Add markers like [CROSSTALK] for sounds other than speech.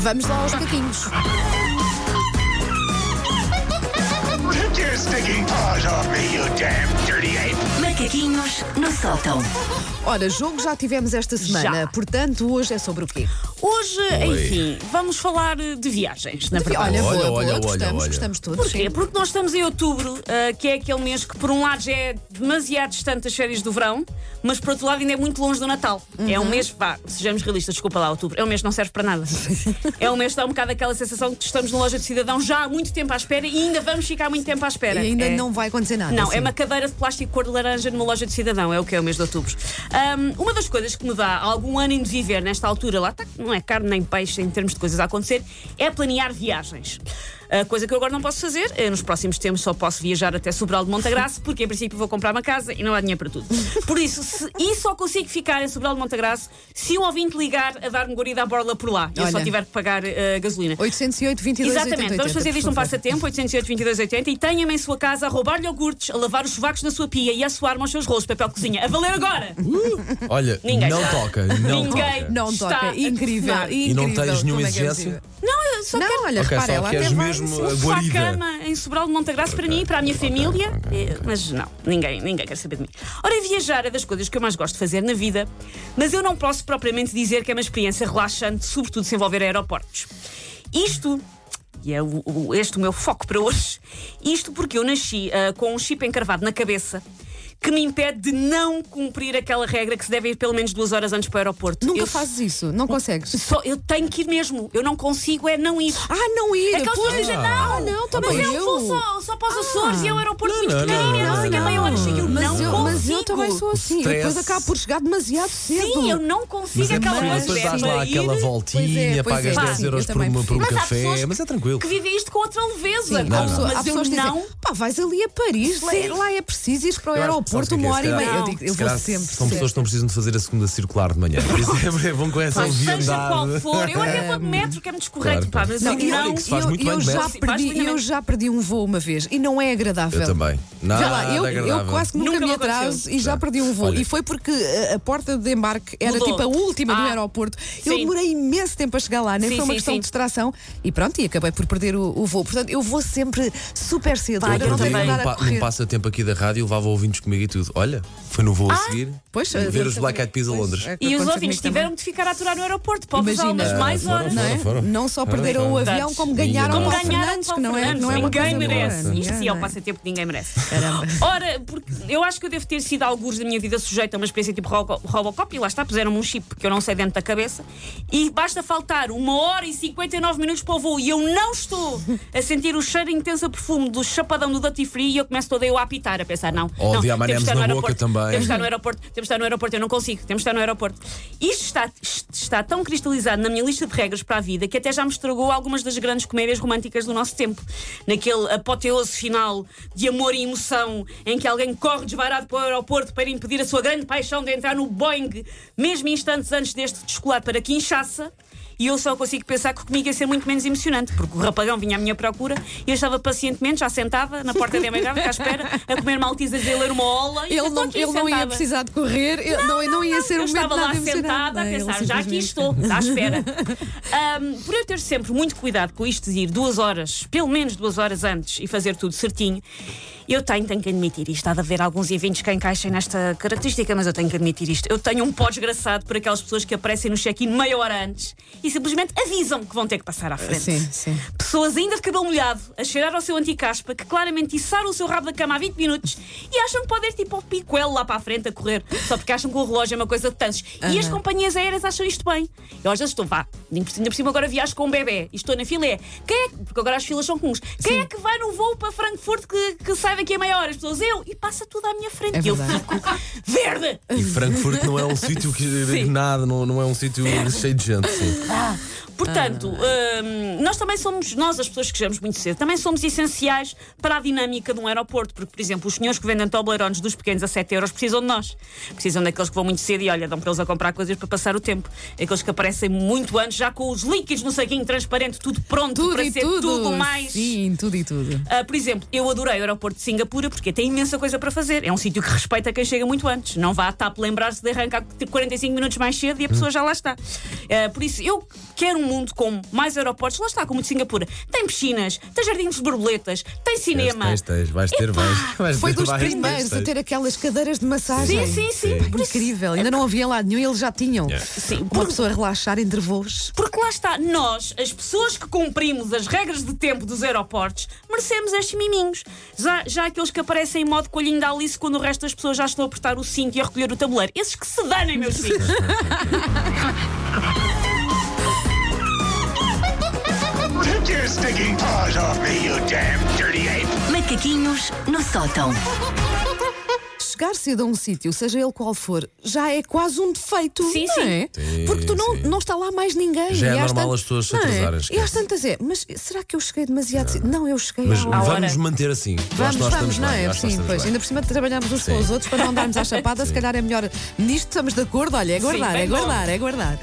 Vamos lá aos caquinhos. Stinking paws off me, you damn dirty ape! Macaquinhos no sótão. Ora, jogo já tivemos esta semana, Já. portanto, hoje é sobre o quê? Hoje, enfim, vamos falar eh, de viagens, na De- verdade. Olha, Olha, boa, olha, boa, olha, gostamos, olha. gostamos todos. Porquê? sim. Porque nós estamos em outubro, ah, que é aquele mês que, por um lado, já é demasiado distante das férias do verão, mas por outro lado, ainda é muito longe do Natal. É um Uhum. mês, vá, sejamos realistas, desculpa lá, outubro, é um mês que não serve para nada. [LAUGHS] é um mês que dá um bocado aquela sensação que estamos na loja de cidadão já há muito tempo à espera e ainda vamos ficar muito tempo à espera. E ainda É- não vai acontecer nada. Não, sim. é uma cadeira de plástico cor de laranja numa loja de cidadão, é o que é o mês de outubro. Ahm, uma das coisas que me dá algum ânimo de viver nesta altura, lá está, não é carne nem peixe em termos de coisas a acontecer, é planear viagens. A coisa que eu agora não posso fazer, é, nos próximos tempos só posso viajar até Sobral de Montagraça, [LAUGHS] porque em princípio vou comprar uma casa e não há dinheiro para tudo. Por isso, se, e só consigo ficar em Sobral de Montagraça se um ouvinte ligar a dar-me guarida à borla por lá. E eu só tiver que pagar eh, gasolina. 808 22 Exatamente, 80, vamos fazer disto um passatempo, 808 22 80 e tenha-me em sua casa a roubar iogurtes, a lavar os sovacos na sua pia e a suar-me aos seus rolos papel de cozinha. A valer agora! Olha, Ninguém não está. toca, não Ninguém toca. Não está toca, a incrível, incrível. E não tens nenhuma é é exigência? Não, só Não, quero olha, Ok, repara, ela até vai. mesmo um a guarida. sofá-cama em Sobral de Montagraça para mim e para a minha família, eh, mas não, ninguém, ninguém quer saber de mim. Ora, viajar é das coisas que eu mais gosto de fazer na vida, mas eu não posso propriamente dizer que é uma experiência relaxante, sobretudo se envolver aeroportos. Isto. E é o- o- este o meu foco para hoje. Isto porque eu nasci ah, com um chip encravado na cabeça que me impede de não cumprir aquela regra que se deve ir pelo menos duas horas antes para o aeroporto. Nunca eu, fazes isso, não consegues. Só, eu tenho que ir mesmo. Eu não consigo, é não ir. Ah, não ir! Aquelas pessoas pois. dizem, não, Ah, não, também mas eu, eu. vou só, só para os Açores e é o aeroporto Não, muito não, pequenino, não, e não sei que não, meia hora chego, eu Mas não eu, mas eu também sou assim. Eu stress. depois acabo por chegar demasiado cedo. Sim, eu não consigo Mas é aquela coisa depois de dás lá para aquela ir, voltinha, Pois é, pois pagas é. 10 Sim, euros eu por, uma, por um Mas há café, pessoas mas é tranquilo. que vivem isto com outra leveza. Sim, Não, há não. pessoas- há Mas eu pessoas que dizem, não. pá, vais ali a Paris, lá, lá é preciso ir para o Eu aeroporto é uma é? hora e meia. Eu, digo, eu vou sempre. São pessoas que não precisam de fazer a segunda circular de manhã. Por isso é, [LAUGHS] com essa Mas seja leviandade. qual for, eu até vou de metro, que é muito escorreito, Claro, pá, mas claro. eu Não, não. eu, eu já perdi, lindamente. eu já perdi um voo uma vez e não é agradável. Eu também. Nada eu, eu quase que nunca, Nunca me me atraso. E já perdi um voo. Olha. E foi porque a, a porta de embarque era Mudou. tipo a última do Ah, aeroporto. Eu sim. demorei imenso tempo a chegar lá, nem Sim, foi uma sim, questão sim. de distração. E pronto, e acabei por perder o, o voo. Portanto, eu vou sempre super cedo. Vai, eu eu não tenho num, pa- num passatempo aqui da rádio, levava ouvintes comigo e tudo. Olha, foi no voo a seguir. Pois, ver eh, os Black Eyed Peas a Londres. é E os ouvintes tiveram de ficar a aturar no aeroporto, pobres almas, mais horas. Não, é? Só perderam o avião, como ganharam Como ganharam que não é, não é Ninguém merece. Isto sim é um Não passatempo que ninguém merece. Caramba. Ora, porque eu acho que eu devo ter sido alguns da minha vida sujeita a uma experiência tipo Robo- Robocop e lá está, puseram-me um chip que eu não sei dentro da cabeça e basta faltar uma hora e 59 minutos para o voo e eu não estou a sentir o cheiro intenso perfume do chapadão do Duty Free e eu começo toda eu a apitar, a pensar, não. Ou não temos de estar no aeroporto, também. Temos de estar no aeroporto, temos de estar no aeroporto, eu não consigo, temos de estar no aeroporto. Isto está, está tão cristalizado na minha lista de regras para a vida que até já me estragou algumas das grandes comédias românticas do nosso tempo. Naquele apoteose final de amor e emoção em que alguém corre desvairado para o aeroporto para impedir a sua grande paixão de entrar no Boeing, mesmo instantes antes deste descolar para Kinshasa. E eu só consigo pensar que comigo ia ser muito menos emocionante, porque o rapagão vinha à minha procura e eu estava pacientemente, já sentada, na porta da emigrada, à espera, a comer maltesas e a ler uma ola. e Ele não, ele não ia precisar de correr, ele- não, não, ia ser um momento estava lá sentada a não pensar, já aqui estou, à espera. [LAUGHS] Ahm, por eu ter sempre muito cuidado com isto de ir duas horas, pelo menos duas horas antes e fazer tudo certinho, eu tenho, tenho que admitir isto. Há de haver alguns eventos que encaixem nesta característica, mas eu tenho que admitir isto. Eu tenho um pó desgraçado por aquelas pessoas que aparecem no check-in meia hora antes e simplesmente avisam que vão ter que passar à frente. Sim, sim. Pessoas ainda de cabelo molhado, a cheirar ao seu anticaspa, que claramente içaram o seu rabo da cama há 20 minutos e acham que podem ir tipo ao picuelo lá para a frente a correr, só porque acham que o relógio é uma coisa de tantos. E as companhias aéreas acham isto bem. Eu às vezes estou, vá, ainda por cima agora viajo com um bebê e estou na fila, é, quem é que, porque agora as filas são comuns, quem é que vai no voo para Frankfurt que, que sai daqui a meia hora? As pessoas, eu, e passa tudo à minha frente. É e eu verdade. fico verde! E Frankfurt não é um sítio que nada, não, não é um sítio cheio de gente. Sim. Portanto, hum, nós também somos, nós as pessoas que chegamos muito cedo, também somos essenciais para a dinâmica de um aeroporto, porque, por exemplo, os senhores que vendem Toblerones dos pequenos a 7 euros precisam de nós. Precisam daqueles que vão muito cedo e, olha, dão para eles a comprar coisas para passar o tempo. Aqueles que aparecem muito antes, já com os líquidos no saquinho transparente, tudo pronto Tudo para ser tudo. tudo mais. Sim, tudo e tudo. Ah, por exemplo, eu adorei o aeroporto de Singapura porque tem imensa coisa para fazer. É um sítio que respeita quem chega muito antes. Não vá à TAP lembrar-se de arrancar 45 minutos mais cedo e a pessoa já lá está. Ah, por isso, eu quero um mundo com mais aeroportos, lá está, como o de Singapura. Tem piscinas, tem jardins de borboletas, tem cinema. Tens, tens, vais ter, vais. vais Foi ter, dos vais primeiros a tens. ter aquelas cadeiras de massagem. Sim, sim, sim. Sim. Incrível, ainda não havia lá nenhum e eles já tinham. Sim, Uma por- pessoa a relaxar entre voos. Porque lá está, nós, as pessoas que cumprimos as regras de tempo dos aeroportos, merecemos estes miminhos. Já, já aqueles que aparecem em modo coelhinho da Alice quando o resto das pessoas já estão a apertar o cinto e a recolher o tabuleiro. Esses que se danem, meus filhos. [LAUGHS] Take your stinking paws off me, you damn dirty ape! Macaquinhos no sótão. Chegar cedo a um sítio, seja ele qual for, já é quase um defeito. Sim, não sim. É? Sim, Porque tu não, sim. não está lá mais ninguém. Já é E às normal tant- as pessoas se não é? atrasarem, E às tantas é, mas será que eu cheguei demasiado cedo? Não, eu cheguei Mas à hora. vamos manter assim. Eu acho que Vamos, nós vamos, estamos não bem, eu é? acho que nós Sim, estamos pois. bem. Ainda por cima trabalhamos uns com os outros para não andarmos à [LAUGHS] chapada, se calhar é melhor. Nisto estamos de acordo, olha, é guardar, bem é bom. guardar, é guardar.